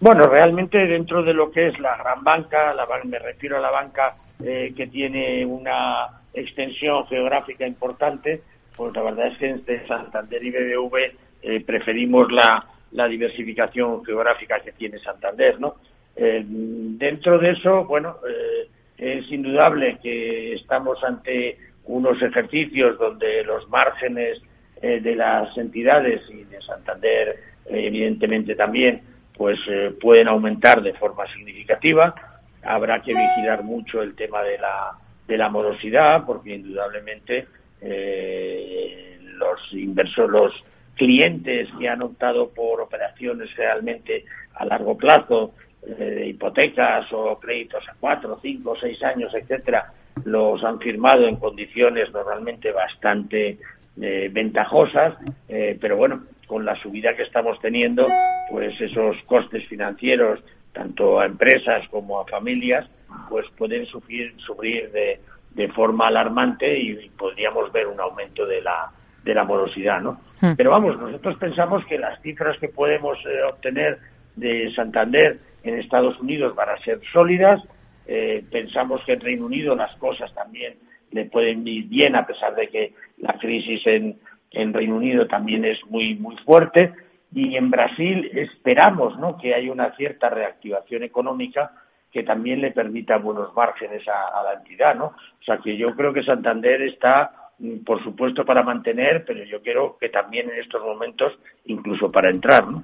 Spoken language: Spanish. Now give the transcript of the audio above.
Bueno, realmente dentro de lo que es la gran banca, la, me refiero a la banca eh, que tiene una extensión geográfica importante, pues la verdad es que entre Santander y BBV eh, preferimos la, la, diversificación geográfica que tiene Santander, ¿no? Eh, dentro de eso, bueno, es indudable que estamos ante unos ejercicios donde los márgenes de las entidades y de Santander, evidentemente también, pues eh, pueden aumentar de forma significativa. Habrá que vigilar mucho el tema de la, de la morosidad, porque indudablemente eh, los inversores, los clientes que han optado por operaciones realmente a largo plazo, eh, hipotecas o créditos a cuatro, cinco, seis años, etcétera, los han firmado en condiciones normalmente bastante ventajosas, pero bueno, con la subida que estamos teniendo, pues esos costes financieros, tanto a empresas como a familias, pues pueden sufrir, sufrir de, de forma alarmante y, podríamos ver un aumento de la, de la morosidad, ¿no? Hmm. Pero vamos, nosotros pensamos que las cifras que podemos eh, obtener de Santander en Estados Unidos van a ser sólidas. Eh, pensamos que en Reino Unido las cosas también le pueden ir bien, a pesar de que la crisis en, en Reino Unido también es muy, muy fuerte y en Brasil esperamos ¿no? que haya una cierta reactivación económica que también le permita buenos márgenes a, la entidad. ¿no? O sea que yo creo que Santander está, mm, por supuesto, para mantener, pero yo creo que también en estos momentos incluso para entrar. ¿no?